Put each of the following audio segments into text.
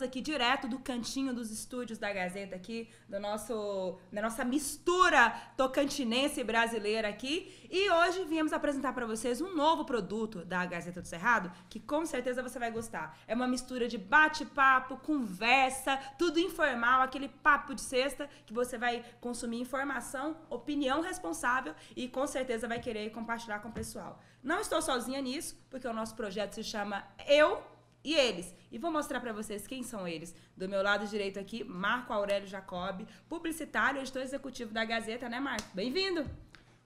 Estamos aqui direto do cantinho dos estúdios da Gazeta aqui, do nosso, da nossa mistura tocantinense brasileira aqui. E hoje viemos apresentar para vocês um novo produto da Gazeta do Cerrado, que com certeza você vai gostar. É uma mistura de bate-papo, conversa, tudo informal, aquele papo de sexta que você vai consumir informação, opinião responsável e com certeza vai querer compartilhar com o pessoal. Não estou sozinha nisso, porque o nosso projeto se chama Eu e Eles. E vou mostrar para vocês quem são eles. Do meu lado direito aqui, Marco Aurélio Jacob, publicitário, editor executivo da Gazeta, né, Marco? Bem-vindo!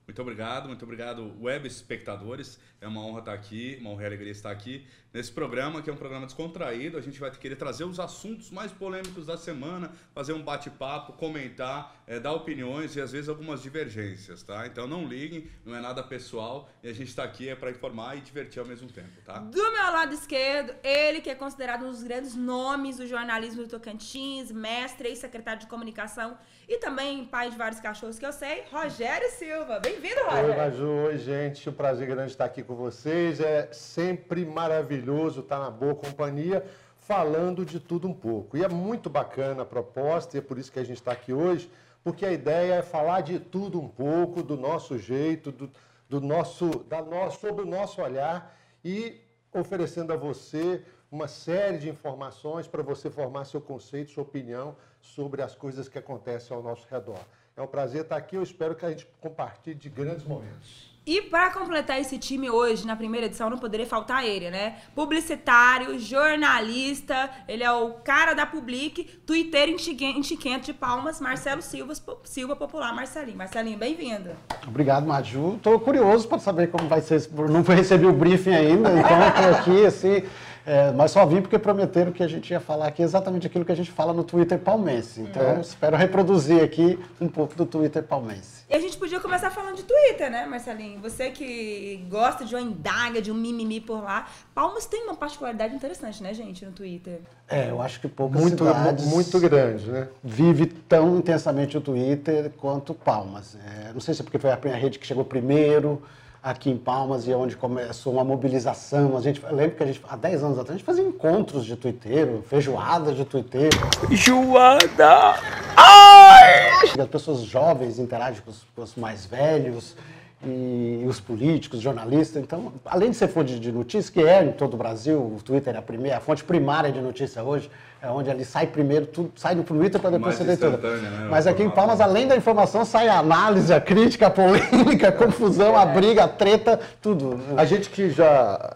Muito obrigado, muito obrigado, web espectadores. É uma honra estar aqui, uma honra e alegria estar aqui nesse programa, que é um programa descontraído. A gente vai querer trazer os assuntos mais polêmicos da semana, fazer um bate-papo, comentar, é, dar opiniões e às vezes algumas divergências, tá? Então não liguem, não é nada pessoal e a gente está aqui é para informar e divertir ao mesmo tempo, tá? Do meu lado esquerdo, ele que é considerado um dos grandes nomes do jornalismo do Tocantins, mestre e secretário de comunicação e também pai de vários cachorros que eu sei, Rogério Silva. Bem-vindo, Rogério. Oi, Maju. Oi, gente. Um prazer grande estar aqui com vocês. É sempre maravilhoso estar na boa companhia, falando de tudo um pouco. E é muito bacana a proposta, e é por isso que a gente está aqui hoje, porque a ideia é falar de tudo um pouco, do nosso jeito, do, do nosso, da no, sobre o nosso olhar e oferecendo a você uma série de informações para você formar seu conceito, sua opinião sobre as coisas que acontecem ao nosso redor. É um prazer estar aqui, eu espero que a gente compartilhe de grandes momentos. E para completar esse time hoje, na primeira edição, não poderia faltar ele, né? Publicitário, jornalista, ele é o cara da Public, Twitter Chiquento de Palmas, Marcelo Silva, Silva Popular, Marcelinho. Marcelinho, bem-vindo. Obrigado, Maju. Tô curioso para saber como vai ser. Não recebi o briefing ainda, então eu tô aqui, assim, é, mas só vim porque prometeram que a gente ia falar aqui exatamente aquilo que a gente fala no Twitter palmense. Então, é. espero reproduzir aqui um pouco do Twitter palmense. E a gente podia começar falando de Twitter, né, Marcelinho? Você que gosta de uma indaga, de um mimimi por lá. Palmas tem uma particularidade interessante, né, gente, no Twitter. É, eu acho que poucas muito, cidades... Muito grande, né? Vive tão intensamente o Twitter quanto Palmas. É, não sei se é porque foi a rede que chegou primeiro aqui em Palmas e é onde começou uma mobilização. A gente, lembro que a gente, há 10 anos atrás, a gente fazia encontros de tuiteiro, feijoada de tuiteiro. Feijoada! Ai! As pessoas jovens interagem com os, com os mais velhos e os políticos, jornalistas. Então, além de ser fonte de notícia, que é em todo o Brasil, o Twitter é a, primeira, a fonte primária de notícia hoje, é onde ali sai primeiro, tudo sai no Twitter para depois ser leitura. Né? Mas aqui em Palmas, além da informação, sai a análise, a crítica, a polêmica, a confusão, a briga, a treta, tudo. A gente que já,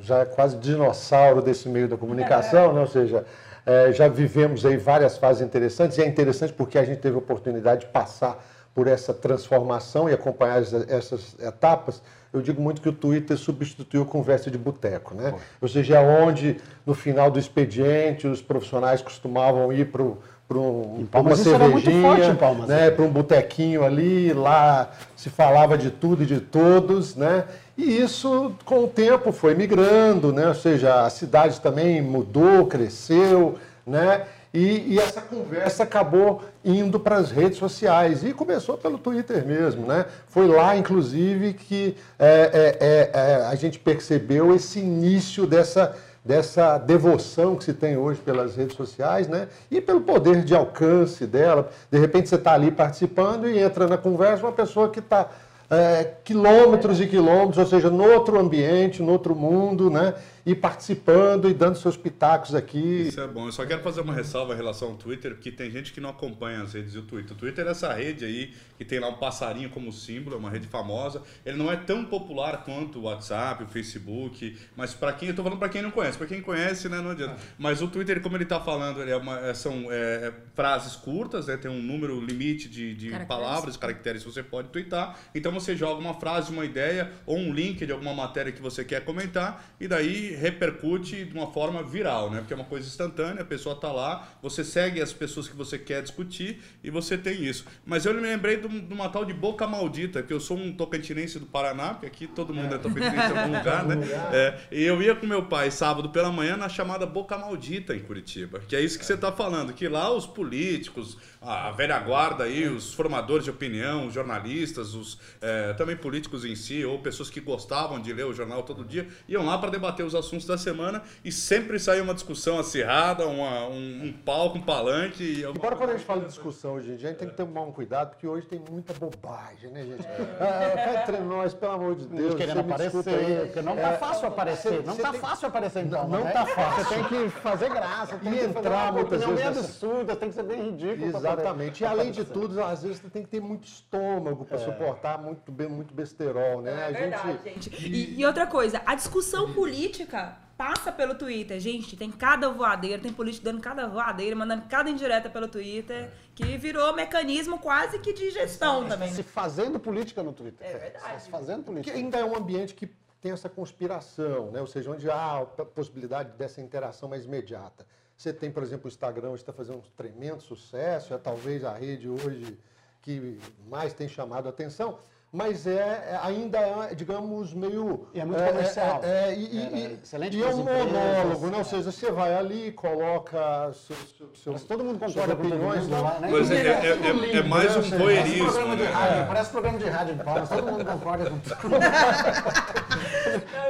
já é quase dinossauro desse meio da comunicação, né? ou seja, é, já vivemos aí várias fases interessantes, e é interessante porque a gente teve a oportunidade de passar por essa transformação e acompanhar essas etapas, eu digo muito que o Twitter substituiu a conversa de boteco, né? Ou seja, é onde no final do expediente os profissionais costumavam ir para para um, uma cervejinha, né, para um botequinho ali, lá se falava de tudo e de todos, né? E isso com o tempo foi migrando, né? Ou seja, a cidade também mudou, cresceu, né? E, e, essa conversa acabou indo para as redes sociais e começou pelo Twitter mesmo, né? Foi lá, inclusive, que é, é, é, é, a gente percebeu esse início dessa, dessa devoção que se tem hoje pelas redes sociais, né? E pelo poder de alcance dela. De repente você está ali participando e entra na conversa uma pessoa que está é, quilômetros e quilômetros, ou seja, no outro ambiente, no outro mundo, né? E participando e dando seus pitacos aqui. Isso é bom. Eu só quero fazer uma ressalva em relação ao Twitter, porque tem gente que não acompanha as redes do Twitter. O Twitter é essa rede aí que tem lá um passarinho como símbolo, é uma rede famosa. Ele não é tão popular quanto o WhatsApp, o Facebook, mas para quem, eu tô falando para quem não conhece, para quem conhece, né, não adianta. Mas o Twitter, como ele está falando, ele é uma, é, são é, é, frases curtas, né? Tem um número limite de, de caracteres. palavras, caracteres que você pode twittar. Então você joga uma frase, uma ideia ou um link de alguma matéria que você quer comentar e daí repercute de uma forma viral, né? Porque é uma coisa instantânea, a pessoa está lá, você segue as pessoas que você quer discutir e você tem isso. Mas eu me lembrei de uma tal de Boca Maldita, que eu sou um tocantinense do Paraná, porque aqui todo mundo é, é tocantinense em algum lugar, né? É, e eu ia com meu pai sábado pela manhã na chamada Boca Maldita em Curitiba, que é isso que você está falando, que lá os políticos, a velha guarda aí, os formadores de opinião, os jornalistas, os é, também políticos em si, ou pessoas que gostavam de ler o jornal todo dia, iam lá para debater os assuntos da semana e sempre saía uma discussão acirrada, uma, um, um palco, um palanque. E Embora quando a gente fala de discussão hoje em dia, a gente tem que tomar um cuidado, porque hoje tem muita bobagem, né, gente? É. entre nós, pelo amor de Deus. querendo aparecer, porque não tá fácil aparecer. Não tá fácil aparecer em Não, não tá fácil. Você tem que fazer graça, tem E que entrar fazer uma muitas vezes nessa- absurda, tem que ser bem ridículo. poder- Exatamente. E pra além de tudo, às vezes você tem que ter muito estômago para suportar muito, muito besterol, né? É A verdade, gente. E, e outra coisa, a discussão política passa pelo Twitter. Gente, tem cada voadeira, tem político dando cada voadeira, mandando cada indireta pelo Twitter, que virou mecanismo quase que de gestão também. Se fazendo política no Twitter. É verdade. Se fazendo Que política. ainda é um ambiente que tem essa conspiração, né? ou seja, onde há a possibilidade dessa interação mais imediata. Você tem, por exemplo, o Instagram, hoje está fazendo um tremendo sucesso, é talvez a rede hoje que mais tem chamado a atenção, mas é, é- ainda é, digamos, meio... E é muito comercial. É, é, e, É, e- excelente e é um monólogo, né? é. Ou seja, você vai ali, coloca seus, Mas todo mundo concorda com opiniões lá, né? Mas é, é- é- é- é mais um Parece voyeurismo, programa de né? rádio, parece programa de rádio de Palmas, todo mundo concorda com tudo.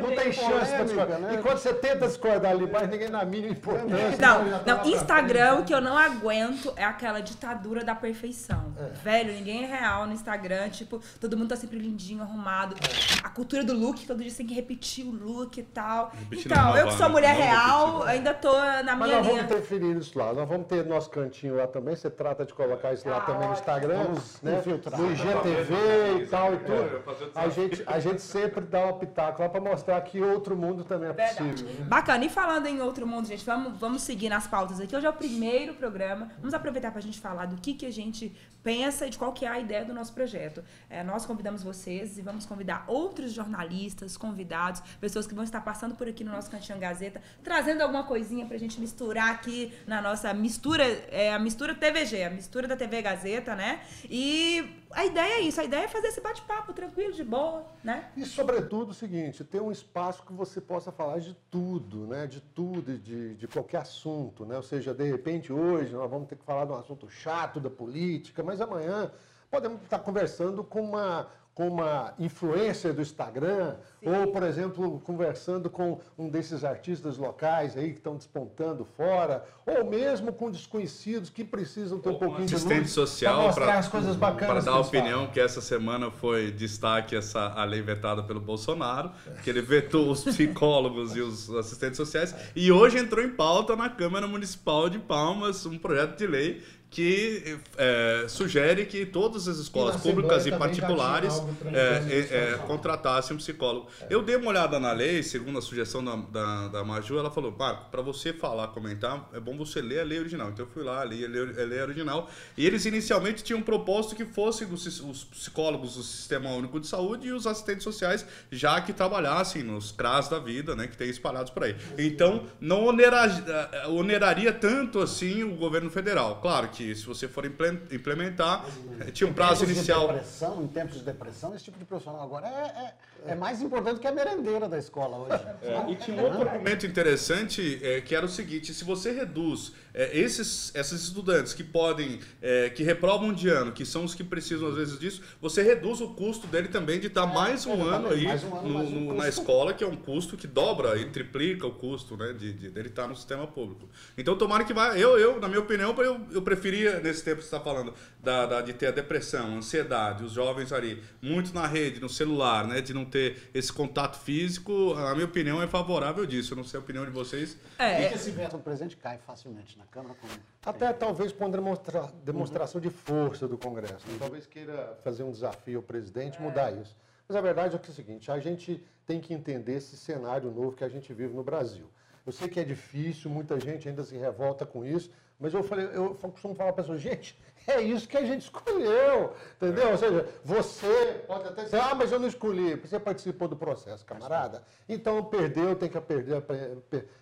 Não tem chance para discordar. né? E quando você tenta discordar ali, mas ninguém dá a mínima importância. Não, não, Instagram, o que eu não aguento é aquela ditadura da perfeição. É. Velho, ninguém é real no Instagram, tipo, todo mundo tá sempre lindinho, arrumado. A cultura do look, todo dia você tem que repetir o look e tal. Repetir então, eu que sou mulher real, repetir. ainda tô na Mas minha nós linha. vamos interferir isso lá. Nós vamos ter nosso cantinho lá também. Você trata de colocar isso lá Ah, também no. Instagram, Vamos né? infiltrar. no IGTV e tal e É, tudo. A gente, a gente sempre dá um pitaco lá para mostrar que outro mundo também é Verdade. possível. né? Bacana. E falando em outro mundo, gente, vamos, vamos seguir nas pautas aqui. Hoje é o primeiro programa. Vamos aproveitar para a gente falar do que, que a gente pensa e de qual que é a ideia do nosso projeto. É, nós convidamos vocês e vamos convidar outros jornalistas, convidados, pessoas que vão estar passando por aqui no nosso Cantinho Gazeta, trazendo alguma coisinha pra gente misturar aqui na nossa mistura, é, a mistura TVG, a mistura da TV Gazeta, né? E a ideia é isso, a ideia é fazer esse bate-papo tranquilo, de boa, né? E, sobretudo, o seguinte, ter um espaço que você possa falar de tudo, né? De tudo, de, de qualquer assunto, né? Ou seja, de repente, hoje nós vamos ter que falar de um assunto chato da política, mas amanhã podemos estar conversando com uma, com uma influencer do Instagram, ou, por exemplo, conversando com um desses artistas locais aí que estão despontando fora, ou mesmo com desconhecidos que precisam ter um Ou pouquinho de assistente luz social para mostrar pra- as coisas bacanas Para dar a opinião que essa semana foi destaque essa a lei vetada pelo Bolsonaro, que ele vetou os psicólogos e os assistentes sociais, e hoje entrou em pauta na Câmara Municipal de Palmas um projeto de lei que é, sugere que todas as escolas públicas e já particulares é, é, é, contratassem um psicólogo. Eu dei uma olhada na lei, segundo a sugestão da, da, da Maju, ela falou, Marco, para você falar, comentar, é bom você ler a lei original. Então eu fui lá, li a lei, a lei original, e eles inicialmente tinham proposto que fossem os, os psicólogos do Sistema Único de Saúde e os assistentes sociais, já que trabalhassem nos CRAS da vida, né, que tem espalhados por aí. Então, não onera- eh, oneraria tanto assim o governo federal. Claro que se você for imple- implementar, eh, tinha um prazo inicial... De depressão, em tempos de depressão, esse tipo de profissional agora é, é, é mais importante que a merendeira da escola hoje. É, e tinha um outro argumento interessante é, que era o seguinte: se você reduz é, esses, esses estudantes que podem, é, que reprovam de ano, que são os que precisam às vezes disso, você reduz o custo dele também de estar mais um ano aí um ano, no- um na escola, que é um custo que dobra e triplica o custo né, de, de- dele estar no sistema público. Então, tomara que vá. Eu, eu na minha opinião, eu, eu preferia, nesse tempo que você está falando, da, da- de ter a depressão, a ansiedade, os jovens ali, muito na rede, no celular, né, de não ter esse contato físico, a minha opinião é favorável disso. Eu não sei a opinião de vocês. É, Esse veto do presidente cai facilmente na Câmara. Como... Até talvez por uma demonstra- demonstração de força do Congresso. né? Talvez queira fazer um desafio ao presidente mudar isso. Mas a verdade é que é o seguinte: a gente tem que entender esse cenário novo que a gente vive no Brasil. Eu sei que é difícil, muita gente ainda se revolta com isso, mas eu falei, eu costumo falar para as pessoas, gente, é isso que a gente escolheu, entendeu? Ou seja, você pode até dizer, ah, mas eu não escolhi, você participou do processo, camarada. Então perdeu, tem que aprender,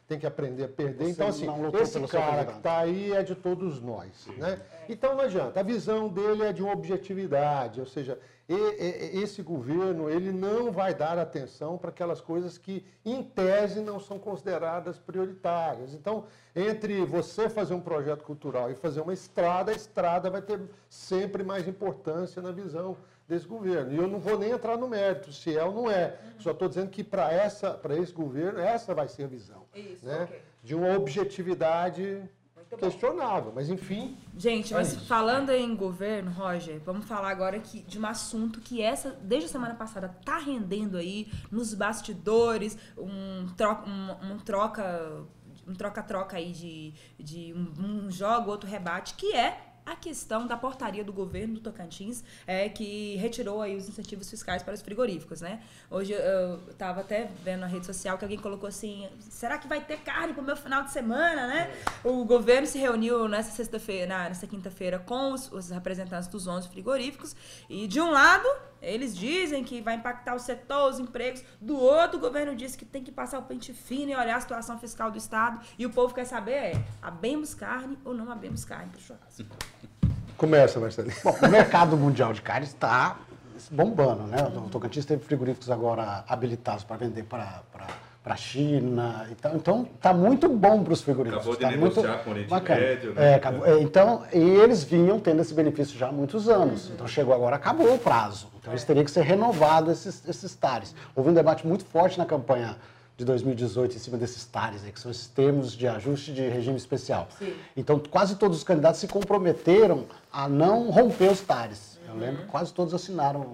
tem que aprender a perder. Você então assim, esse cara que está aí é de todos nós, né? Então não adianta. A visão dele é de uma objetividade, ou seja, esse governo ele não vai dar atenção para aquelas coisas que, em tese, não são consideradas prioritárias. Então, entre você fazer um projeto cultural e fazer uma estrada, a estrada vai ter sempre mais importância na visão desse governo. E eu não vou nem entrar no mérito se é ou não é. Só estou dizendo que para essa, para esse governo, essa vai ser a visão. Isso, né? ok. De uma objetividade. Questionável. Mas, enfim, Gente, É mas isso. falando em governo, Roger, vamos falar agora aqui de um assunto que essa, desde a semana passada, tá rendendo aí nos bastidores, um troca, um, um troca, um troca-troca aí de, de um, um jogo, outro rebate, que é a questão da portaria do governo do Tocantins, é, que retirou aí os incentivos fiscais para os frigoríficos, né? Hoje eu estava até vendo na rede social que alguém colocou assim, será que vai ter carne para o meu final de semana, né? O governo se reuniu nessa sexta-feira, nessa quinta-feira com os, os representantes dos 11 frigoríficos e de um lado eles dizem que vai impactar o setor, os empregos, do outro o governo diz que tem que passar o pente fino e olhar a situação fiscal do estado e o povo quer saber é, abemos carne ou não abemos carne para o churrasco? começa, Marcelinho. Bom, o mercado mundial de carne está bombando, né? O Tocantins teve frigoríficos agora habilitados para vender para a China. Então, então tá muito bom para os frigoríficos. Acabou de tá negociar muito com o Oriente bacana. Médio, né? É, acabou- é, então, e eles vinham tendo esse benefício já há muitos anos. Então chegou agora, acabou o prazo. Então eles teriam que ser renovados esses, esses TARES. Houve um debate muito forte na campanha de 2018 em cima desses TARES, que são esses termos de ajuste de regime especial. Sim. Então, quase todos os candidatos se comprometeram a não romper os TARES. Eu lembro que quase todos assinaram,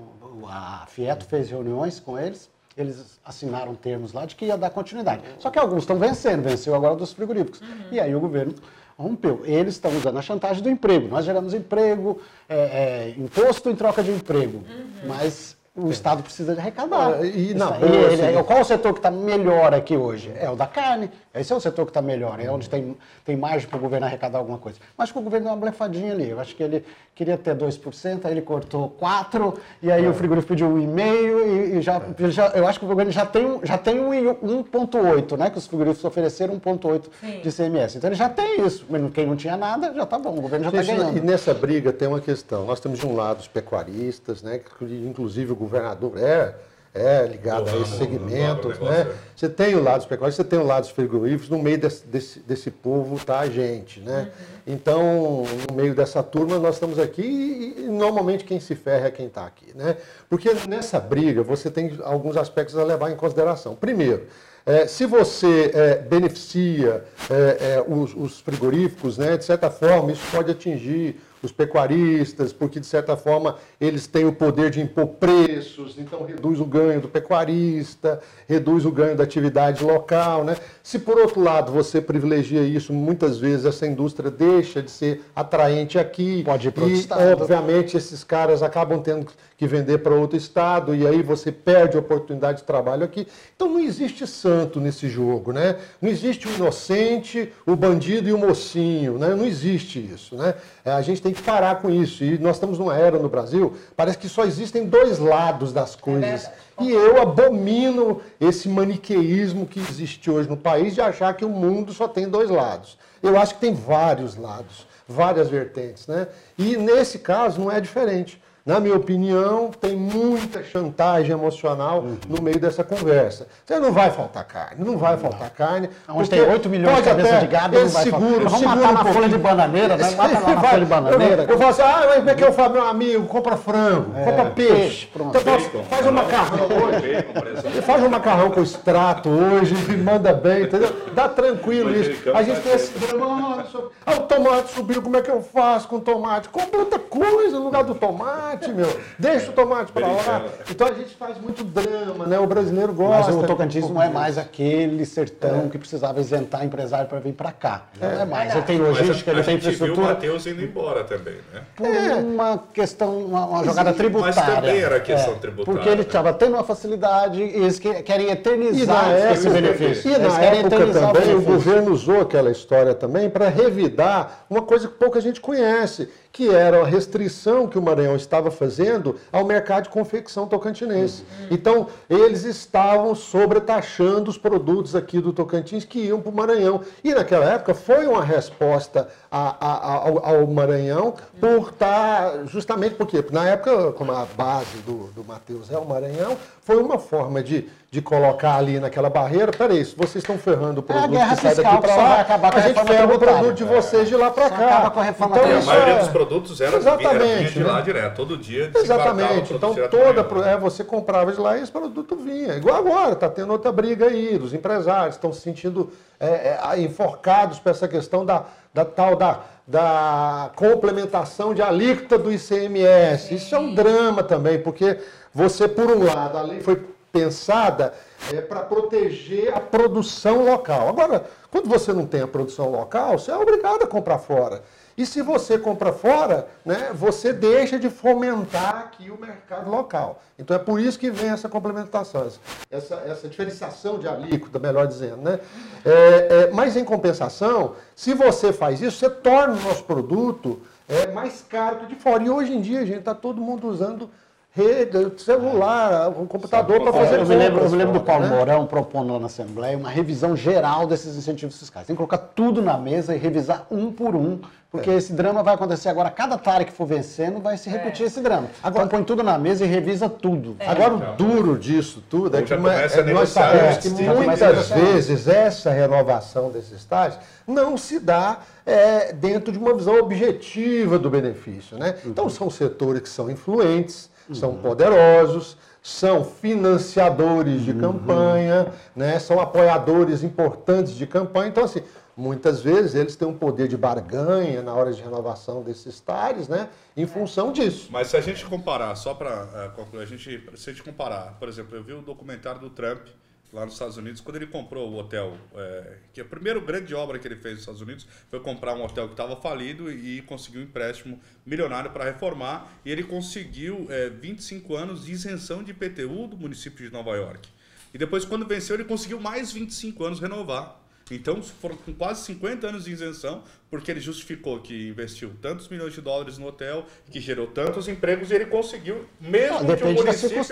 a Fieto fez reuniões com eles, eles assinaram termos lá de que ia dar continuidade. Só que alguns estão vencendo, venceu agora dos frigoríficos. E aí o governo rompeu. Eles estão usando a chantagem do emprego. Nós geramos emprego, é, é, imposto em troca de emprego. Mas o Estado precisa de arrecadar. Ah, e na Isso- boa, ele- assim- qual o setor que está melhor aqui hoje? É o da carne. Esse é o setor que está melhor, é onde tem, tem margem para o governo arrecadar alguma coisa. Mas que o governo deu uma blefadinha ali. Eu acho que ele queria ter 2%, aí ele cortou 4%, e aí o frigorífico pediu 1,5%, e, e já, ele já- eu acho que o governo já tem, um- já tem um, e- 1,8%, né? Que os frigoríficos ofereceram 1,8% Sim. de CMS. Então ele já tem isso. Mas Quem não tinha nada, já está bom, o governo já está ganhando. e nessa briga tem uma questão. Nós temos de um lado os pecuaristas, né, que inclusive o governador é, é ligado a esses segmentos. Né? Você tem o lado dos pecuaristas, você tem o lado dos frigoríficos, no meio desse, desse, desse povo está a gente. Né? Então, no meio dessa turma, nós estamos aqui e, e normalmente quem se ferra é quem está aqui. Né? Porque nessa briga você tem alguns aspectos a levar em consideração. Primeiro, é, se você é, beneficia é, é, os, os frigoríficos, né, de certa forma, isso pode atingir os pecuaristas, porque de certa forma eles têm o poder de impor preços, então reduz o ganho do pecuarista, reduz o ganho da atividade local. Né? Se por outro lado você privilegia isso, muitas vezes essa indústria deixa de ser atraente aqui. Pode ir para outro e, estado. obviamente, esses caras acabam tendo que vender para outro estado e aí você perde a oportunidade de trabalho aqui. Então não existe santo nesse jogo, né? Não existe o inocente, o bandido e o mocinho, né? Não existe isso, né? É, A gente tem que parar com isso. E nós estamos numa era no Brasil, parece que só existem dois lados das coisas. verdade. E eu abomino esse maniqueísmo que existe hoje no país de achar que o mundo só tem dois lados. Eu acho que tem vários lados, várias vertentes, né? E nesse caso não é diferente. Na minha opinião, tem muita chantagem emocional no meio dessa conversa. Você não vai faltar carne, não vai faltar carne. Onde tem 8 milhões de pode cabeça até- de gado, não vai faltar. seguro, Vamos segura matar um na folha de bananeira, né? Mata lá na Vai. folha de bananeira. Eu, eu falo assim, ah, mas como é que eu falo, meu amigo? Compra frango, compra peixe. peixe, pronto. Então, faz, Bacon, faz um macarrão hoje. Faz um macarrão com extrato hoje e manda bem, entendeu? Dá tranquilo isso. A gente tem esse drama, ah, ah, o tomate subiu, como é que eu faço com o tomate? Compra outra coisa no lugar do tomate, meu. Deixa o tomate pra lá. Então a gente faz muito drama, né? O brasileiro gosta. Mas o Tocantins não é mais aquele sertão que precisava isentar empresário para vir para cá. Não é, mais. Ele tem Mas logística, ele tem gente viu o infraestrutura. Matheus indo embora também, né? Por uma questão, uma, uma jogada mas tributária. também era questão É, tributária, Porque ele estava tendo uma facilidade e eles que- querem eternizar esse benefício. e Eles na querem época eternizar também o governo usou aquela história também para revidar uma coisa que pouca gente conhece, que era a restrição que o Maranhão estava fazendo ao mercado de confecção tocantinense. Então, eles estavam sobretaxando os produtos aqui do Tocantins que iam para o Maranhão. E naquela época foi uma resposta a- a- ao, ao Maranhão por estar, justamente porque na época, como a base do, do Matheus é o Maranhão, foi uma forma de, de colocar ali naquela barreira, peraí, se vocês estão ferrando o produto guerra que sai daqui para lá, acabar com a gente reforma ferra o produto de vocês de lá para cá. acaba com a reforma Então, E a isso maioria é- dos produtos era, Exatamente, era vinha de né? lá direto, todo dia. Exatamente. Então, toda, pro- é, você comprava de lá e esse produto vinha. Igual agora, está tendo outra briga aí, dos empresários estão se sentindo é, é, enforcados por essa questão da, da tal da, da complementação de alíquota do ICMS. Isso é um drama também, porque você, por um lado, a lei foi pensada é, para proteger a produção local. Agora, quando você não tem a produção local, você é obrigado a comprar fora. E se você compra fora, né, você deixa de fomentar aqui o mercado local. Então é por isso que vem essa complementação, essa, essa diferenciação de alíquota, melhor dizendo. Né? É, é, mas em compensação, se você faz isso, você torna o nosso produto é, mais caro que o de fora. E hoje em dia, gente, está todo mundo usando rede, celular, um computador para fazer Eu me lembro, eu me lembro do Paulo né? Mourão propondo lá na Assembleia uma revisão geral desses incentivos fiscais. Tem que colocar tudo na mesa e revisar um por um, porque esse drama vai acontecer agora. Cada TARE que for vencendo vai se repetir esse drama. Agora põe tudo na mesa e revisa tudo. Agora, o duro disso tudo é que uma- é, nós sabemos que de- muitas vezes essa renovação desses estágios não se dá é, dentro de uma visão objetiva do benefício. Né? Então, são setores que são influentes, são poderosos, são financiadores de campanha, né? são apoiadores importantes de campanha. Então, assim, muitas vezes eles têm um poder de barganha na hora de renovação desses TARES, né? em função disso. Mas se a gente comparar, só para concluir, a gente, se a gente comparar, por exemplo, eu vi o documentário do Trump lá nos Estados Unidos, quando ele comprou o hotel, é, que a primeira grande obra que ele fez nos Estados Unidos foi comprar um hotel que estava falido e conseguiu um empréstimo milionário para reformar, e ele conseguiu é, 25 anos de isenção de IPTU do município de Nova York. E depois, quando venceu, ele conseguiu mais 25 anos renovar. Então, foram com quase 50 anos de isenção, porque ele justificou que investiu tantos milhões de dólares no hotel, que gerou tantos empregos, e ele conseguiu, mesmo Não, que o município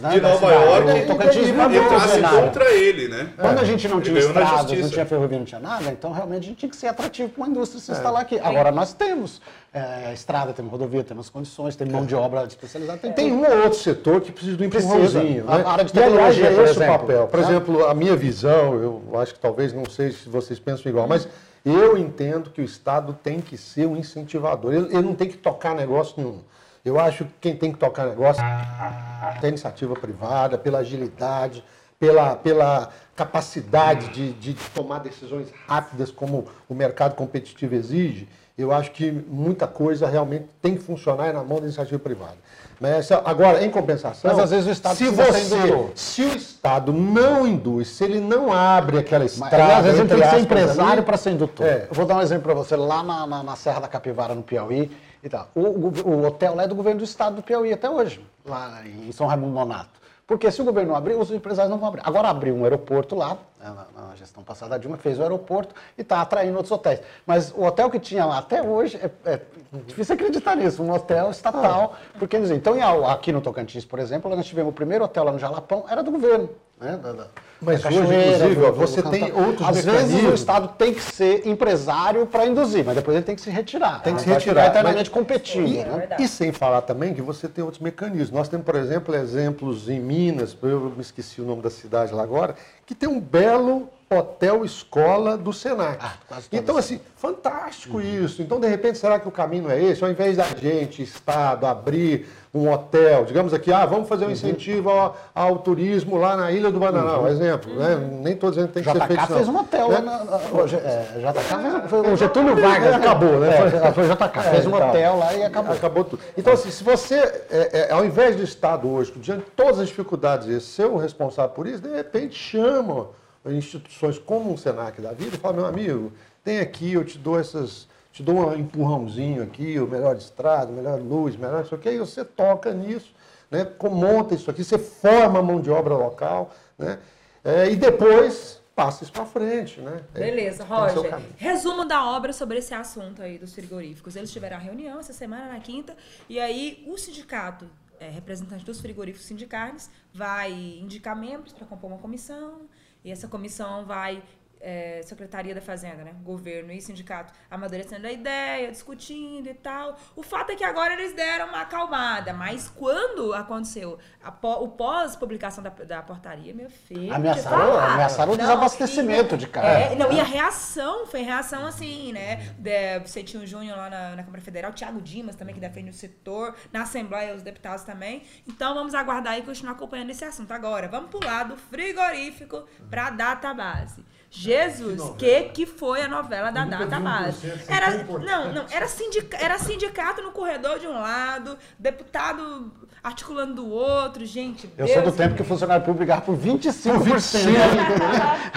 né, de Nova. York entrasse contra ele, né? Quando a gente não tinha estradas, não tinha ferrovia, não tinha nada, então realmente a gente tinha que ser atrativo para uma indústria se instalar aqui. Agora nós temos é, estrada, temos rodovia, temos condições, tem mão de obra especializada, tem, Tem um ou outro setor que precisa do Precisa. empurrãozinho. A Né? área de e aliás, tecnologia, é esse o papel. Por né? exemplo, a minha visão, eu acho que talvez, não sei se vocês pensam igual, mas eu entendo que o Estado tem que ser um incentivador. Ele, ele não tem que tocar negócio nenhum. Eu acho que quem tem que tocar negócio é a iniciativa privada, pela agilidade, pela, pela capacidade de, de tomar decisões rápidas como o mercado competitivo exige. Eu acho que muita coisa realmente tem que funcionar na mão da iniciativa privada. Mas, agora, em compensação, Mas, às vezes, o Estado se você, se o Estado não induz, se ele não abre aquela Mas, estrada, às vezes ele tem que ser empresário para ser indutor. É. Eu vou dar um exemplo para você, lá na, na- na Serra da Capivara, no Piauí, e tal. O, o- o hotel lá é do governo do estado do Piauí até hoje, lá em São Raimundo Nonato. Porque se o governo não abrir, os empresários não vão abrir. Agora abriu um aeroporto lá, na, na gestão passada da Dilma, fez o aeroporto e está atraindo outros hotéis. Mas o hotel que tinha lá até hoje, é, é difícil acreditar nisso, um hotel estatal. Porque, eles- então, aqui no Tocantins, por exemplo, nós tivemos o primeiro hotel lá no Jalapão, era do governo. Né, da- da- Mas da hoje, inclusive, do- do você Cantão. tem outros Às vezes o. Estado tem que ser empresário para induzir, mas depois ele tem que se retirar. Tem que se retirar. eternamente competindo. E, né? e sem falar também que você tem outros mecanismos. Nós temos, por exemplo, exemplos em Minas, eu me esqueci o nome da cidade lá agora, que tem um belo hotel escola do Senac. Ah, então, assim, fantástico isso. Então, de repente, será que o caminho é esse? Ao invés da gente, Estado, abrir um hotel, digamos aqui, ah, vamos fazer um incentivo ao, ao turismo lá na Ilha do Bananal, exemplo. Né? Nem todos eles têm que ser JK feito. fez um hotel né? na, na, é, JK fez, foi o Getúlio Vargas. acabou, né? É, foi JK, fez um e tal. hotel lá e acabou. Acabou tudo. Então, assim, se você, é, é, ao invés do Estado hoje, diante de todas as dificuldades, ser o responsável por isso, de repente chama instituições como um Senac da vida e fala, meu amigo, tem aqui, eu te dou essas, te dou um empurrãozinho aqui, o melhor estrada, o melhor luz, o melhor isso aqui, e você toca nisso, né? monta isso aqui, você forma a mão de obra local, né? É, e depois passa isso para frente, né? É, Beleza, o Roger. Resumo da obra sobre esse assunto aí dos frigoríficos. Eles tiveram a reunião essa semana, na quinta, e aí o sindicato, é, representante dos frigoríficos sindicarnes, vai indicar membros para compor uma comissão, e essa comissão vai é, Secretaria da Fazenda, né? Governo e sindicato amadurecendo a ideia, discutindo e tal. O fato é que agora eles deram uma acalmada, mas quando aconteceu pó, o pós-publicação da, da, portaria, meu filho. Ameaçaram, ameaçaram o desabastecimento e, de cara. É, não, e a reação foi reação assim, né? De, você tinha o Júnior lá na, na Câmara Federal, o Thiago Dimas também, que defende o setor, na Assembleia, os deputados também. Então vamos aguardar e continuar acompanhando esse assunto. Agora, vamos pular do frigorífico para a data base. Jesus, que, que, que foi a novela da data base? Era, não, não, era, sindica, era sindicato no corredor de um lado, deputado articulando do outro, gente. Eu Deus sou do tempo Deus. que o funcionário público brigava por 25%. Por 25%.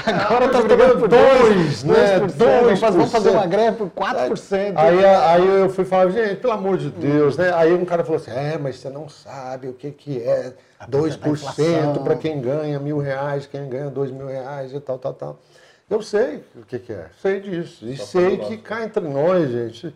Agora tá brigando por 2%, né? 2%. Vamos fazer uma greve por 4%. Aí, aí eu fui falar, gente, pelo amor de Deus, né? Aí um cara falou assim, é, mas você não sabe o que, que é 2% para quem ganha mil reais, quem ganha dois mil reais e tal, tal, tal. Eu sei o que, que é, sei disso. E Só sei que cá entre nós, gente,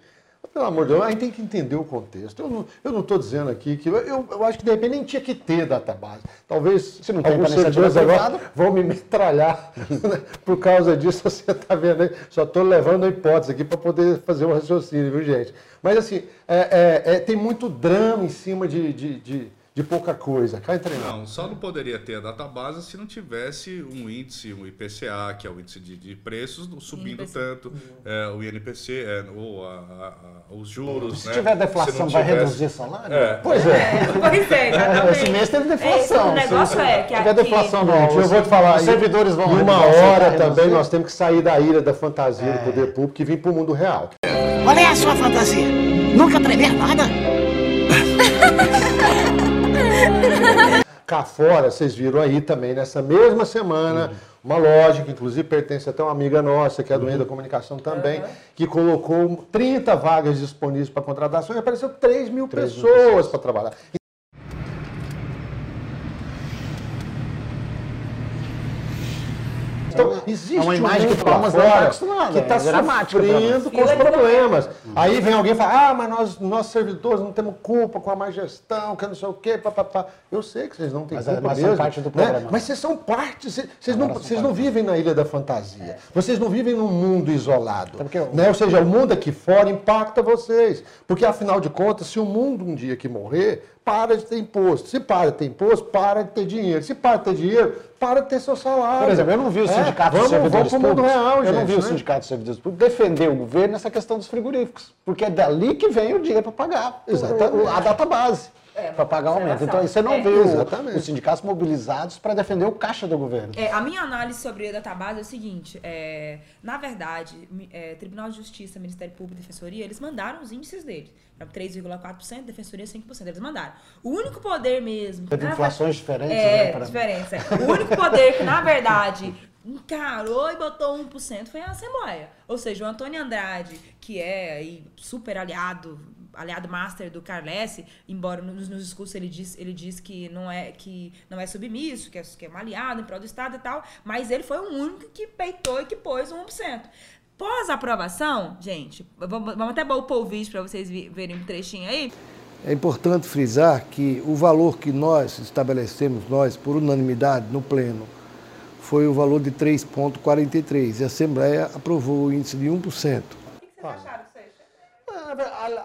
pelo amor de Deus, a gente tem que entender o contexto. Eu não estou dizendo aqui que. Eu, eu, acho que de repente nem tinha que ter database. Talvez Se não tem alguns servidores agora vão me metralhar né? por causa disso. Você está vendo aí? Só estou levando a hipótese aqui para poder fazer um raciocínio, viu, gente? Mas assim, é, é, é, tem muito drama em cima de, de, de de pouca coisa. Cá entre Não, só não poderia ter a database se não tivesse um índice, um IPCA, que é o índice de, de preços, subindo INPC. tanto, é, o INPC, é, ou a, a, a, os juros. Se né? tiver deflação, se vai tivesse... reduzir salário? É. Pois é. é. Pois é, Esse mês teve deflação. o negócio é que tiver aqui... deflação, não, eu vou te falar. Os servidores vão Uma hora também nós temos que sair da ilha da fantasia do é. poder público e vir para o mundo real. Qual é a sua fantasia? Nunca tremer nada? Cá fora, vocês viram aí também, nessa mesma semana, uhum. uma loja que inclusive pertence até uma amiga nossa, que é do meio da comunicação também, uhum. que colocou 30 vagas disponíveis para contratação e apareceu 3 mil 3 pessoas, pessoas. para trabalhar. Então, existe é uma imagem um que Palmas fora tá que está é sofrendo com os problemas. Aí vem alguém e fala, ah, mas nós, nós servidores não temos culpa com a má gestão, que não sei o quê, papapá. Eu sei que vocês não têm mas, é, culpa mas mesmo. parte do problema. Né? Mas vocês são parte, vocês, vocês não, vocês não vivem na ilha da fantasia. É. Vocês não vivem num mundo isolado. Então, né? Ou seja, o mundo aqui fora impacta vocês. Porque, afinal de contas, se o mundo um dia que morrer, para de ter imposto. Se para de ter imposto, para de ter dinheiro. Se para de ter dinheiro, para de ter seu salário. Por exemplo, eu não vi o é, sindicato é, dos servidores públicos. Real, eu gente, não vi né? o sindicato dos servidores públicos defender o governo nessa questão dos frigoríficos. Porque é dali que vem o dinheiro para pagar Exatamente. a data base. É, para pagar o aumento. Então, você não é, vê o, os sindicatos mobilizados para defender o caixa do governo. É, a minha análise sobre a database é o seguinte: é, na verdade, é, Tribunal de Justiça, Ministério Público e Defensoria, eles mandaram os índices deles. 3,4%, Defensoria 5%. Eles mandaram. O único poder mesmo. Tem inflações diferentes, é, né? Pra... diferença. O único poder que, na verdade, encarou e botou 1% foi a Assembleia. Ou seja, o Antônio Andrade, que é aí, super aliado, aliado master do Carles, embora nos, nos, discursos ele diz, ele diz que não é que não é submisso, que é, que é um aliado em prol do Estado e tal, mas ele foi o único que peitou e que pôs 1%. Pós-aprovação, gente, vamos, vamos até pôr o vídeo para vocês verem um trechinho aí. É importante frisar que o valor que nós estabelecemos, nós, por unanimidade, no Pleno, foi o valor de 3,43 e a Assembleia aprovou o índice de 1%. O que vocês acharam,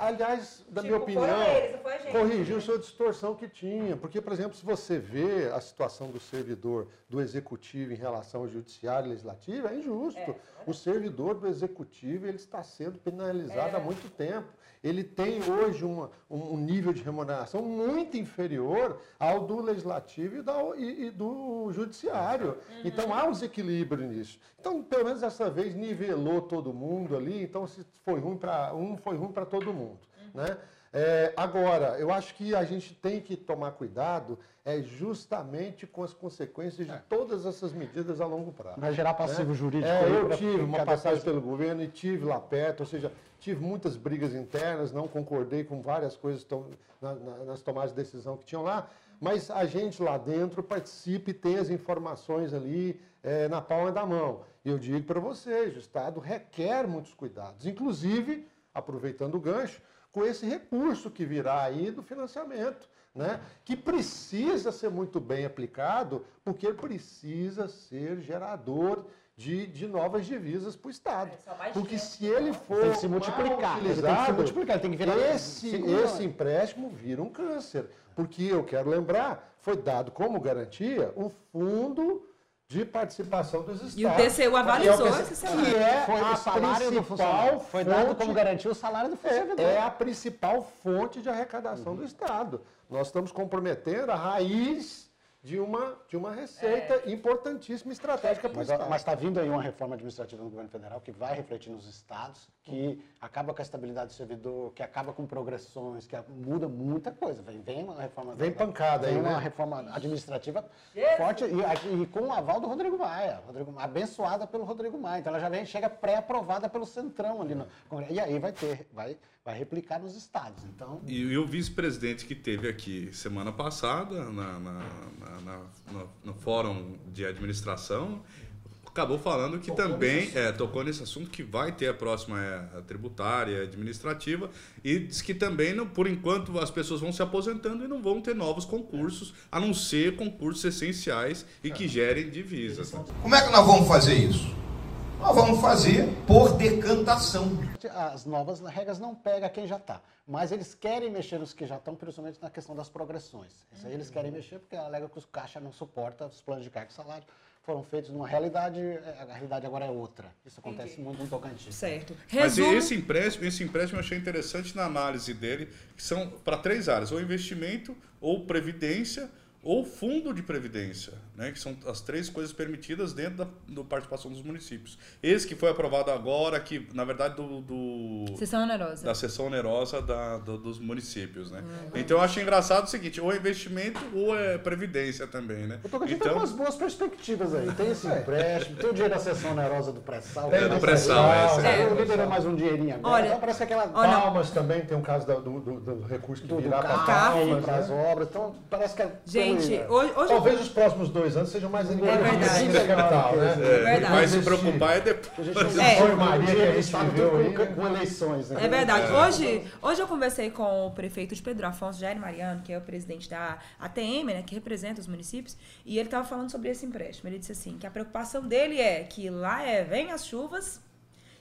Aliás, da tipo, minha opinião, eles, corrigiu sua distorção que tinha. Porque, por exemplo, se você vê a situação do servidor do executivo em relação ao judiciário e legislativo, é injusto. É, é o servidor do executivo ele está sendo penalizado é. há muito tempo ele tem hoje uma, um nível de remuneração muito inferior ao do legislativo e, da, e, e do judiciário. Uhum. Então há um desequilíbrio nisso. Então, pelo menos dessa vez nivelou todo mundo ali, então se foi ruim para um, foi ruim para todo mundo. Uhum. Né? É, agora, eu acho que a gente tem que tomar cuidado é justamente com as consequências de é. todas essas medidas a longo prazo. Vai gerar passivo né? jurídico. É, eu tive uma passagem pelo governo e tive lá perto, ou seja, tive muitas brigas internas, não concordei com várias coisas na, na, nas tomadas de decisão que tinham lá, mas a gente lá dentro participa e tem as informações ali é, na palma da mão. E eu digo para vocês, o Estado requer muitos cuidados, inclusive, aproveitando o gancho, com esse recurso que virá aí do financiamento, né? que precisa ser muito bem aplicado, porque precisa ser gerador de, de novas divisas para o Estado. É, Porque dinheiro. se ele for Tem que se mal multiplicar, ele tem que se multiplicar, ele tem que virar esse, esse empréstimo vira um câncer. Porque eu quero lembrar, foi dado como garantia um fundo de participação dos estados. E o TCU avalizou Que é o essa semana. Que é Foi a o salário do funcionário. principal Foi dado fonte- como garantia o salário do é, é a principal fonte de arrecadação do Estado. Nós estamos comprometendo a raiz de uma, de uma receita importantíssima e estratégica para o Mas Estado. está vindo aí uma reforma administrativa no governo federal que vai refletir nos estados, que acaba com a estabilidade do servidor, que acaba com progressões, que muda muita coisa. Vem, vem uma reforma. Vem pancada vem aí, uma né? reforma administrativa forte e, e com o aval do Rodrigo Maia, Rodrigo, abençoada pelo Rodrigo Maia. Então ela já vem, chega pré-aprovada pelo Centrão ali no Congresso. E aí vai ter, vai, vai replicar nos estados. Então, E, e o vice-presidente que teve aqui semana passada, na, na- na- na- no, no fórum de administração, acabou falando que também é, tocou nesse assunto que vai ter a próxima é, a tributária, administrativa, e diz que também, não, por enquanto, as pessoas vão se aposentando e não vão ter novos concursos, a não ser concursos essenciais e que gerem divisas. né? Como é que nós vamos fazer isso? Nós vamos fazer por decantação. as novas regras não pegam quem já está. Mas eles querem mexer nos que já estão, principalmente na questão das progressões. Isso aí eles querem mexer porque alega que os caixa não suporta os planos de carga e salário. Foram feitos numa realidade, é, a realidade agora é outra. Isso acontece Entendi. muito no Tocantins. Certo. Mas Resumo. esse empréstimo, esse empréstimo eu achei interessante na análise dele, que são para três áreas, ou investimento, ou previdência, ou fundo de previdência, né? que são as três coisas permitidas dentro da do participação dos municípios. Esse que foi aprovado agora, que na verdade do, do- Sessão onerosa. da sessão onerosa da- do- dos municípios, né? Então eu achei engraçado o seguinte, ou é investimento ou é previdência também, né? O Tocantins Então, tem umas boas perspectivas aí. Tem esse empréstimo, tem o dinheiro da sessão onerosa do pré-sal. Tem que do pré-sal, é. Eu liberou mais um dinheirinho agora. Olha, então parece aquela olha. Palmas também tem um caso do, do- do recurso que do, virá para as obras. Então parece que é... Gente, é, hoje, hoje eu Talvez os próximos dois anos sejam mais verdade. da capital, né? é, verdade. vai se preocupar é depois. gente É. foi Maria que a gente viveu aí, com, né? com eleições. Né? É verdade. Hoje, hoje eu conversei com o prefeito de Pedro Afonso, Jair Mariano, que é o presidente da ATM, né, que representa os municípios, e ele estava falando sobre esse empréstimo. Ele disse assim, que a preocupação dele é que lá é vem as chuvas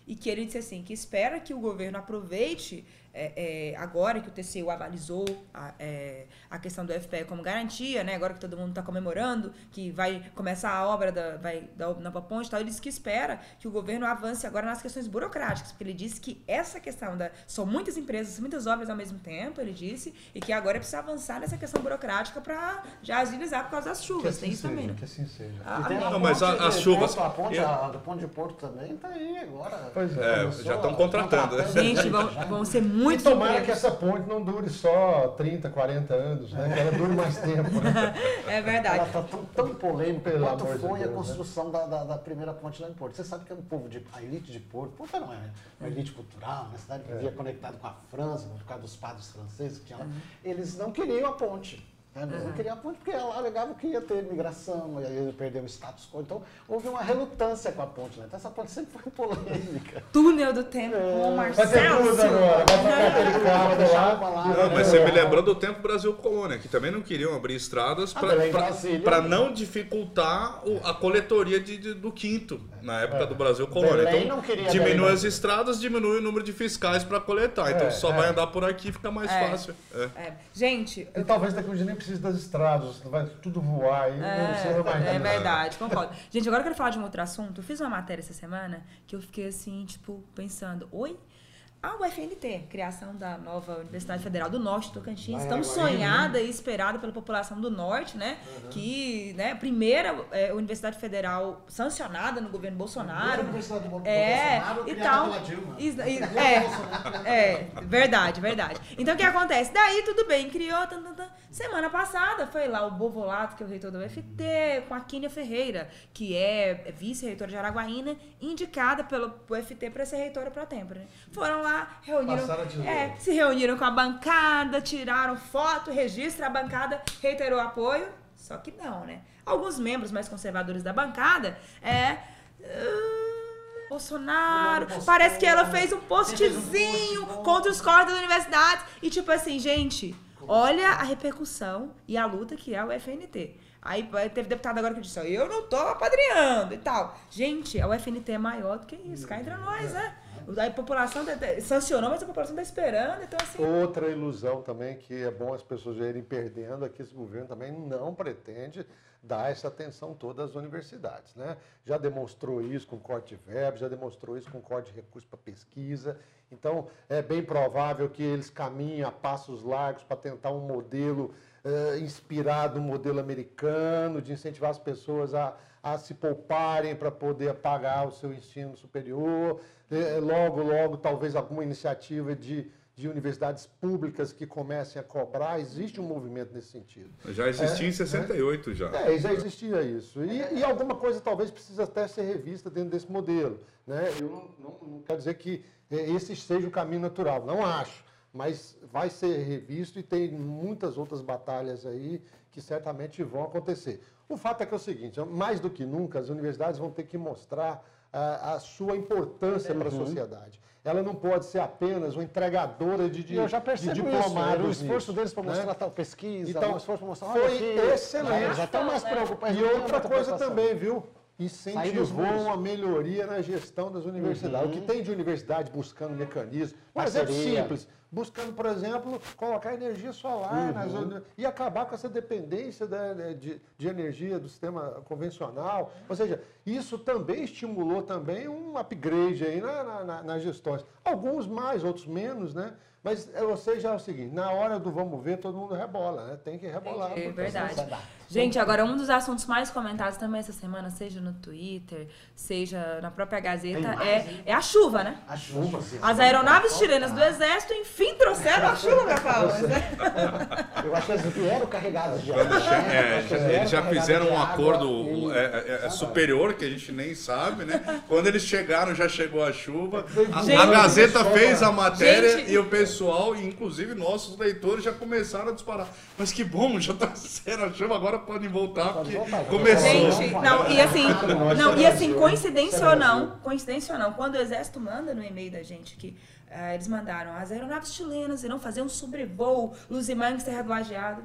e que ele disse assim, que espera que o governo aproveite é, é, agora que o TCU avalizou a, é, a questão do FPE como garantia, né? Agora que todo mundo está comemorando, que vai começar a obra da, vai, da nova ponte e tal, ele disse que espera que o governo avance agora nas questões burocráticas, porque ele disse que essa questão da. São muitas empresas, muitas obras ao mesmo tempo, ele disse, e que agora é preciso avançar nessa questão burocrática para já agilizar por causa das Que chuvas. assim Tem isso seja, também, né? que assim seja. Ah, tem a Não, mas a- ponte, as eh, chuvas- a ponte eu- a, do Ponte de Porto também está aí agora. Pois é. É, já estão a- contratando. né? Gente, vão, vão ser E muitos tomara que essa ponte não dure só 30, 40 anos, né? Que ela dure mais tempo, né? É Ela verdade. está tão, tão polêmica Pelo quanto amor de foi a Deus, né? construção da, da, da primeira ponte lá em Porto. Você sabe que é um povo de. A elite de Porto, Porto não é uma elite cultural, uma cidade que vivia conectada com a França, por causa dos padres franceses que tinha lá. Eles não queriam a ponte. Né? Eles não queriam a ponte porque ela alegava que ia ter migração, ia ia perder o status quo. Então houve uma relutância com a ponte. Né? Então essa ponte sempre foi polêmica. Túnel do tempo com o Vai ter Marcelo. tudo agora, vai aquele carro lá. Não, né? mas você me lembrou do tempo Brasil Colônia, que também não queriam abrir estradas Ah, para não dificultar o- a coletoria de- de- do quinto, na época do Brasil Colônia. Belém Então, queria diminui Belém, as estradas, diminui o número de fiscais para coletar. Então, É, só é. vai andar por aqui fica mais É. fácil. É. É, gente, E talvez daqui a um dia nem precise das estradas, vai tudo voar. E não precisa mais É, é verdade, concordo. Gente, agora eu quero falar de um outro assunto. Eu fiz uma matéria essa semana que eu fiquei assim, tipo, pensando, oi? A UFNT, criação da nova Universidade Federal do Norte, Tocantins, tão sonhada e esperada pela população do Norte, né? Que, né, primeira é, Universidade Federal sancionada no governo Bolsonaro. Universidade do É, Bolsonaro, e tal. Is- is- É, é, verdade, verdade. Então o que acontece? Daí tudo bem, criou. tan, tan, tan. Semana passada foi lá o Bovolato, que é o reitor do UFT, com a Quínia Ferreira, que é vice-reitora de Araguaína, indicada pelo UFT para ser reitora pro tempo, né? Foram lá, reuniram. A tesoura. É, se reuniram com a bancada, tiraram foto, registro, a bancada reiterou apoio. Só que não, né? Alguns membros mais conservadores da bancada é. ah, Bolsonaro, parece que ela fez um postzinho contra os cortes das universidades. E tipo assim, gente, olha a repercussão e a luta que é o FNT. Aí aí teve deputado agora que disse, ó, eu não tô apadrinhando e tal. Gente, a UFNT é maior do que isso, cá entre nós, né? A população tá- tá- sancionou, mas a população tá esperando, então assim... Outra ilusão também que é bom as pessoas irem perdendo é que esse governo também não pretende dar essa atenção toda às universidades. Né? Já demonstrou isso com corte de verbo, já demonstrou isso com corte de recursos para pesquisa. Então, é bem provável que eles caminhem a passos largos para tentar um modelo eh, inspirado no modelo americano, de incentivar as pessoas a, a se pouparem para poder pagar o seu ensino superior. Eh, logo, logo, talvez alguma iniciativa de, de universidades públicas que comecem a cobrar. Existe um movimento nesse sentido. Já existia É, em 68 já. É, já existia isso. E, e alguma coisa talvez precisa até ser revista dentro desse modelo. Né? Eu não, não, não quero dizer que esse seja o caminho natural, não acho. Mas vai ser revisto e tem muitas outras batalhas aí que certamente vão acontecer. O fato é que é o seguinte, mais do que nunca, as universidades vão ter que mostrar ah, a sua importância para a sociedade. Ela não pode ser apenas uma entregadora de, de, eu já de percebo isso, diplomados. era o esforço nisso, deles para né? mostrar tal pesquisa, Então, um esforço para mostrar foi aqui, excelente. Já estão mais preocupados. E outra coisa também, viu? Incentivou uma melhoria na gestão das universidades. O que tem de universidade buscando mecanismos, por exemplo, Parceria. simples, buscando, por exemplo, colocar energia solar nas uni- e acabar com essa dependência da- da- de, de energia do sistema convencional. Ou seja, isso também estimulou também um upgrade aí na, na- na- nas gestões. Alguns mais, outros menos, né? Mas, é, ou seja, é o seguinte, na hora do vamos ver, todo mundo rebola, né? Tem que rebolar. É porque verdade. Gente, agora um dos assuntos mais comentados também essa semana, seja no Twitter, seja na própria Gazeta, é, é a chuva, né? A chuva, sim. As aeronaves chilenas do Exército, enfim, trouxeram a chuva, meu Paulo. Eu acho que eles vieram né? É, que já- vieram eles já fizeram um água acordo e- é, é- é superior, que a gente nem sabe, né? Quando eles chegaram, já chegou a chuva. A, Gente, a Gazeta fez a matéria Gente. e o pessoal, inclusive nossos leitores, já começaram a disparar. Mas que bom, já tá sendo a chuva, agora podem voltar, porque voltar, começou. Gente, não, e assim, não, e assim, coincidência ou não, coincidência ou não, quando o Exército manda no e-mail da gente que ah, eles mandaram, as aeronaves chilenas irão fazer um sobrevoo Luzimangue Serra do Lajeado,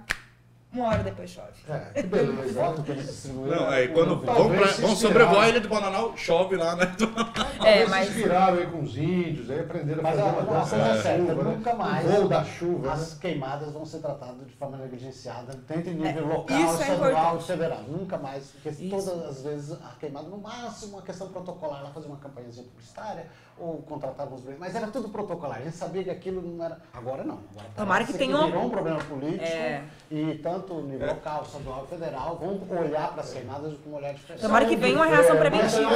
uma hora depois chove. É, que beleza. Foto que eles distribuíram. Não, aí quando vão, pra, sobrevoar a ilha do Bananal, chove lá, né? É, mas se inspiraram aí com os índios, aí aprenderam a Mas fazer a- uma uma dança coisa da é certa, chuva, né? nunca mais O voo da chuva, né? as queimadas vão ser tratadas de forma negligenciada, tanto em nível local, isso é estadual importante. e federal. Nunca mais, porque Isso. todas as vezes a queimada, no máximo, uma questão protocolar, lá fazer uma campanhazinha publicitária ou contratar alguns brasileiros, mas era tudo protocolar. A gente sabia que aquilo não era. Agora não. Agora Tomara que tenha um- virou um problema político É. e tanto no nível local, estadual federal vão olhar para as queimadas com um olhar diferente. Tomara que venha uma reação É, preventiva.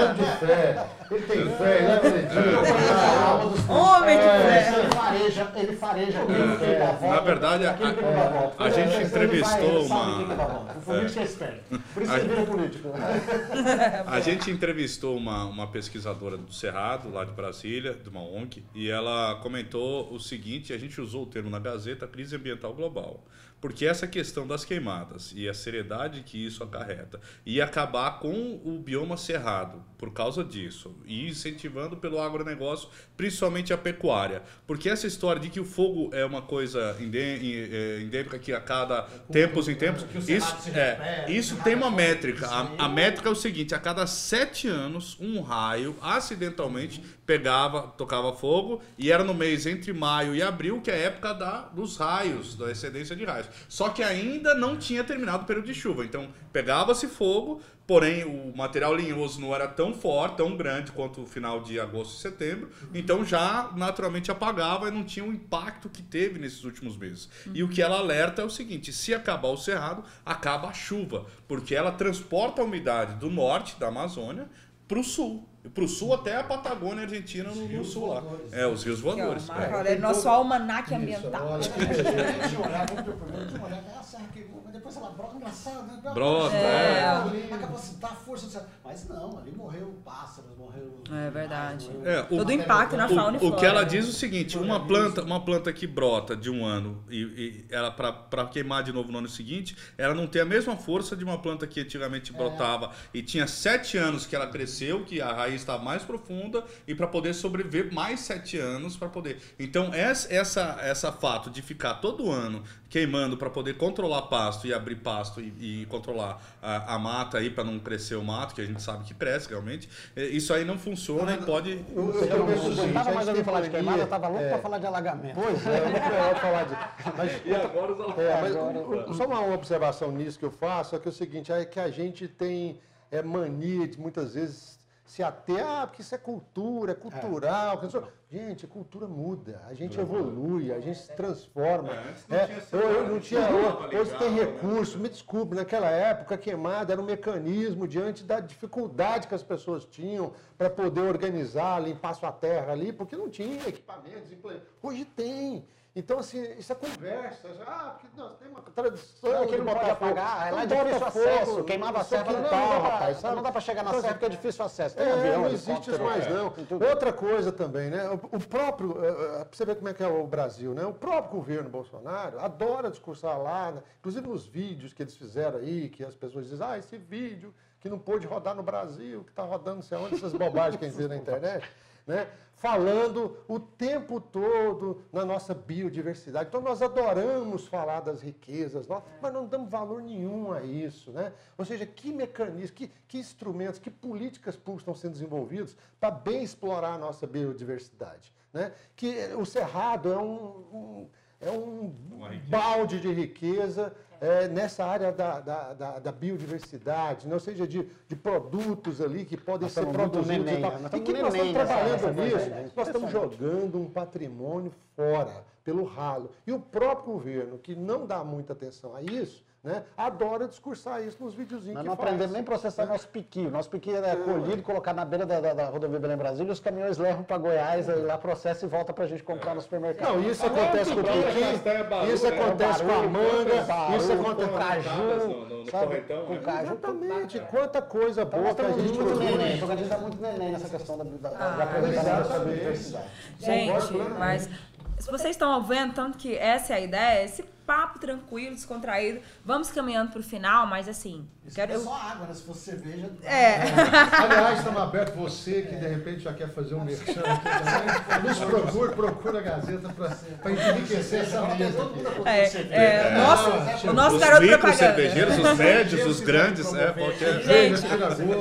é. Ele tem fé, ele acredita. Homem de É, fé. ele fareja, ele fareja que. Na verdade, a- aquilo que a- dá a volta. a gente entrevistou uma- que que é. Por isso ele vira político. A gente entrevistou uma, uma pesquisadora do Cerrado, lá de Brasília, de uma ONG, e ela comentou o seguinte: a gente usou o termo na Gazeta, crise ambiental global. Porque essa questão das queimadas e a seriedade que isso acarreta, e acabar com o bioma cerrado por causa disso, e incentivando pelo agronegócio, principalmente a pecuária. Porque essa história de que o fogo é uma coisa eh, endêmica que a cada tempos em tempos, isso, é, isso tem uma métrica. A, a métrica é o seguinte: a cada sete anos, um raio acidentalmente pegava, tocava fogo, e era no mês entre maio e abril, que é a época da, dos raios, da excedência de raios. Só que ainda não tinha terminado o período de chuva. Então, pegava-se fogo, porém o material linhoso não era tão forte, tão grande quanto o final de agosto e setembro, então já naturalmente apagava e não tinha o impacto que teve nesses últimos meses. E o que ela alerta é o seguinte: se acabar o cerrado, acaba a chuva, porque ela transporta a umidade do norte da Amazônia para o sul. Para o sul até a Patagônia Argentina no, no sul lá. É, os rios voadores. Marco é. Aurélio, nosso almanac Isso, ambiental. olha, A gente olhava, vamos ver o problema, vamos olhar, a serra queimou, mas depois ela brota, engraçado, né? Brota, É. A capacidade, a força. Mas não, ali morreu pássaros, morreu... É verdade. morreu- É, o- Todo o impacto na fauna e flora. o que ela diz é o seguinte: uma planta, uma planta que brota de um ano e, e ela para queimar de novo no ano seguinte, ela não tem a mesma força de uma planta que antigamente brotava e tinha sete anos que ela cresceu, que a raiz raiz estar mais profunda e para poder sobreviver mais sete anos para poder. Então essa, essa essa fato de ficar todo ano queimando para poder controlar pasto e abrir pasto e, e controlar a, a, mata aí para não crescer o mato, que a gente sabe que cresce realmente, é, isso aí não funciona e pode. Eu, eu, eu, eu não estava mais ouvindo falar de queimada, eu estava louco é. para falar de alagamento. Pois é, eu não quero falar de. Mas, e agora os é, mas, Só uma observação nisso que eu faço é que é o seguinte, é que a gente tem é, mania de muitas vezes se ater, ah, porque isso é cultura, é cultural. É. Gente, a cultura muda, a gente evolui, a gente se transforma. É, é, eu, eu não tinha, hoje, hoje tem recurso, me desculpe, naquela época queimada era um mecanismo diante da dificuldade que as pessoas tinham para poder organizar, limpar sua terra ali, porque não tinha equipamentos. Hoje tem. Então, assim, isso é conversa. Ah, porque nós temos uma tradição. Não, não pode apagar, é lá é difícil acesso. Queimava a serra não, não, rapaz, não dá para chegar na então, serra porque é difícil acesso. Tem é, avião, não existe isso mais, não. Outra coisa também, né? O, próprio, para é, é, você ver como é que é o Brasil, né? O próprio governo Bolsonaro adora discursar lá, né? inclusive nos vídeos que eles fizeram aí, que as pessoas dizem, ah, esse vídeo que não pôde rodar no Brasil, que está rodando não sei onde, essas bobagens que a gente vê na internet né? falando o tempo todo na nossa biodiversidade. Então nós adoramos falar das riquezas, mas não damos valor nenhum a isso. Né? Ou seja, que mecanismos, que, que instrumentos, que políticas públicas estão sendo desenvolvidos para bem explorar a nossa biodiversidade. Né? Que o Cerrado é um, um é um balde de riqueza é, nessa área da, da, da, da biodiversidade, né? ou seja, de, de produtos ali que podem ser produzidos neném, e tal. Né? E que nós estamos trabalhando nisso, nós estamos jogando um patrimônio fora, pelo ralo. E o próprio governo, que não dá muita atenção a isso, né? Adora discursar isso nos videozinhos Nós não aprendemos nem processar é. nosso piquinho. Nosso piquinho é, é. colhido, colocado na beira da, da, da rodovia Belém Brasília, os caminhões levam para Goiás, aí lá processa e volta para a gente comprar no supermercado. Não, isso acontece com o piqui, isso acontece com a manga, isso acontece com o caju, sabe? Com o caju. Exatamente. Quanta coisa boa que a gente muito neném. A gente dá muito neném nessa questão da, da, da, da biodiversidade. Gente, mas se vocês estão vendo, tanto que essa é a ideia, esse papo tranquilo, descontraído. Vamos caminhando para o final, mas assim. Isso quero... é só água, né? Se você cerveja. É. Aliás, estamos abertos, você que de repente já quer fazer um merchan aqui também. Nos procura, procura a Gazeta para enriquecer essa mesa aqui. É, é, é, nosso, o nosso garoto os propaganda. cervejeiros, os médios, os grandes, é, qualquer. Gente,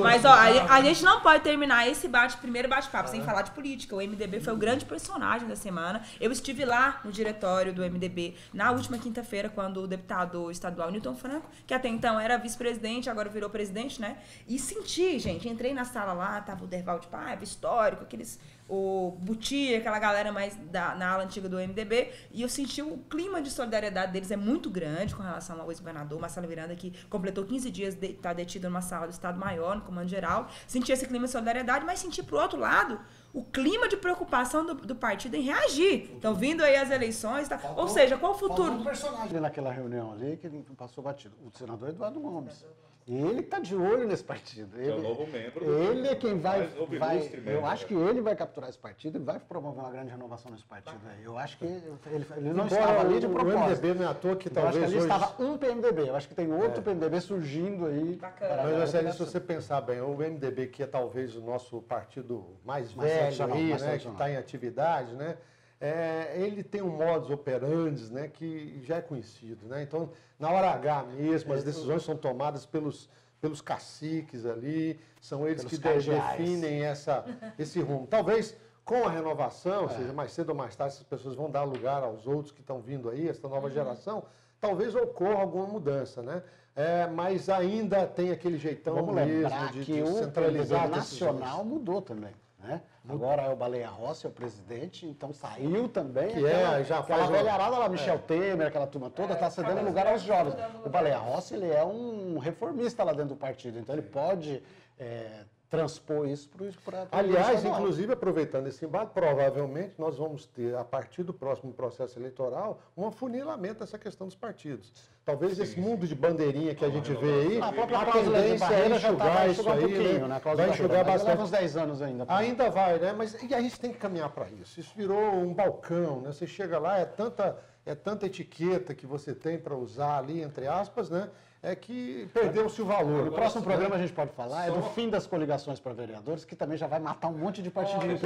mas ó, a, a, gente não pode terminar esse bate, primeiro bate-papo sem falar de política. O MDB foi o grande personagem da semana. Eu estive lá no diretório do MDB na última quinta quinta-feira, quando o deputado estadual Newton Franco, que até então era vice-presidente, agora virou presidente, né? E senti, gente, entrei na sala lá, tava o Derval de Paiva, histórico, aqueles o Buti, aquela galera mais da, na ala antiga do MDB, e eu senti o clima de solidariedade deles é muito grande com relação ao ex-governador Marcelo Miranda, que completou 15 dias de estar tá detido numa sala do Estado Maior, no Comando Geral. Senti esse clima de solidariedade, mas senti, por outro lado, o clima de preocupação do, do partido em reagir. Estão vindo aí as eleições, tá? ou seja, qual o futuro? um personagem naquela reunião ali que passou batido, o senador Eduardo Gomes. Ele está de olho nesse partido. Ele, é o novo membro. Ele é quem vai. vai eu acho que ele vai capturar esse partido e vai promover uma grande renovação nesse partido. Aí. Eu acho que ele, ele não estava ali de propósito. O MDB não é à toa que talvez. Eu acho que ali hoje... estava um PMDB. Eu acho que tem outro é. PMDB surgindo aí. Bacana. Mas, Marcelo, se você pensar bem, o MDB, que é talvez o nosso partido mais, mais velho aí, né, que está em atividade, né? É, ele tem um modus operandi né, que já é conhecido. Né? Então, na hora H mesmo, as decisões são tomadas pelos, pelos caciques ali, são eles pelos que definem essa, esse rumo. Talvez com a renovação, é. seja, mais cedo ou mais tarde, essas pessoas vão dar lugar aos outros que estão vindo aí, essa nova uhum. geração, talvez ocorra alguma mudança, né? É, mas ainda tem aquele jeitão Vamos mesmo de, que de centralizar o nacional mudou também. Né? Agora é o Baleia Rossi, é o presidente, então saiu também. Que é, aquela, é, já aquela velharada lá, Michel é. Temer, aquela turma toda, está é, cedendo lugar aos jovens. O Baleia Rossi ele é um reformista lá dentro do partido, então ele pode é, transpor isso para Aliás, inclusive, aproveitando esse embate, provavelmente nós vamos ter, a partir do próximo processo eleitoral, um afunilamento dessa questão dos partidos. Talvez sim, esse mundo de bandeirinha que a gente vê aí, a, própria a tendência é enxugar tá, isso aí, um né? vai enxugar bastante. Leva uns 10 anos ainda. Ainda vai, né? Mas e a gente tem que caminhar para isso. Isso virou um balcão, né? Você chega lá, é tanta, é tanta etiqueta que você tem para usar ali, entre aspas, né? É que perdeu-se o valor. No próximo programa a gente pode falar é do fim das coligações para vereadores, que também já vai matar um monte de partidinho.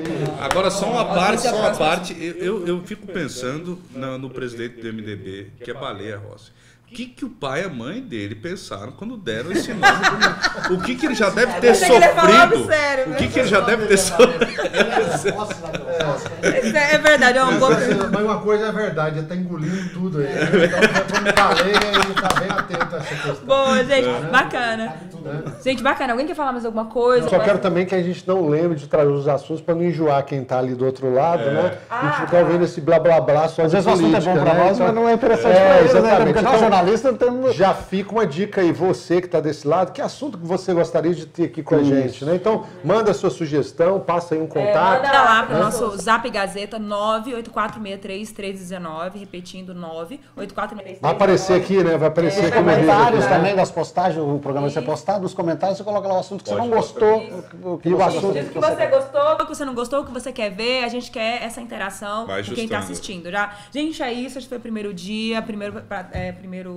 Agora, só uma parte, só uma parte. Eu, eu, eu fico pensando na- no presidente do MDB, que é Baleia Rossi. O que, que o pai e a mãe dele pensaram quando deram esse nome? pro- O que, que ele já deve ter sofrido? sério, O né? que, que ele já deve ter sofrido? É verdade, é uma boa Mas, assim, mas uma coisa é verdade, ele tá engolindo tudo aí. Então, como baleia, ele tá bem atento a essa questão. Boa, gente. Bacana. Gente, bacana. Alguém quer falar mais alguma coisa? Só quero também que a gente não lembre de trazer os assuntos para não enjoar quem tá ali do outro lado, né? A gente fica ouvindo esse blá blá blá só Às vezes o assunto é bom para né? nós, Então, mas não é interessante É, para eles, né? exatamente. Porque nós Então, jornalistas temos... Já fica uma dica aí, você que está desse lado, que assunto que você gostaria de ter aqui com a gente, né? Então, manda a sua sugestão, passa aí um contato. Manda lá pro nosso Zap Gazeta 984633319, repetindo 984633319. Vai aparecer aqui, né? Vai aparecer como comentários né? também das postagens, o programa vai ser postado, nos comentários você coloca lá o assunto que você não gostou. o que o assunto- Diz o que você gostou, o que você não gostou, o que você quer ver. A gente quer essa interação com quem tá ajustando. assistindo. Já. Gente, é isso. Esse foi o primeiro dia, primeiro, é, primeiro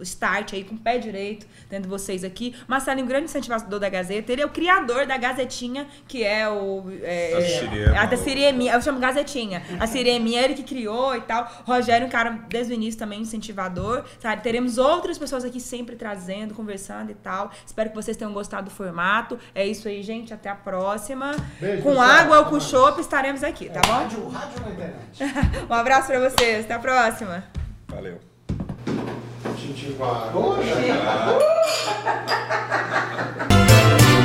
start aí com o pé direito dentro de vocês aqui. Marcelo é um grande incentivador da Gazeta. Ele é o criador da Gazetinha, que é o. É, A Siriema. a da. Eu chamo Gazetinha. A Sirieminha, ele que criou e tal. Rogério, um cara desde o início também incentivador. Sabe? Teremos outras pessoas aqui sempre trazendo, conversando e tal. Espero que vocês tenham gostado do formato. É isso aí, gente. Até a próxima. Beijo, com pessoal. água ou com chopp estaremos aqui, tá bom? Rádio, rádio na internet. Um abraço pra vocês. Até a próxima. Valeu. Titiguara. Oxi!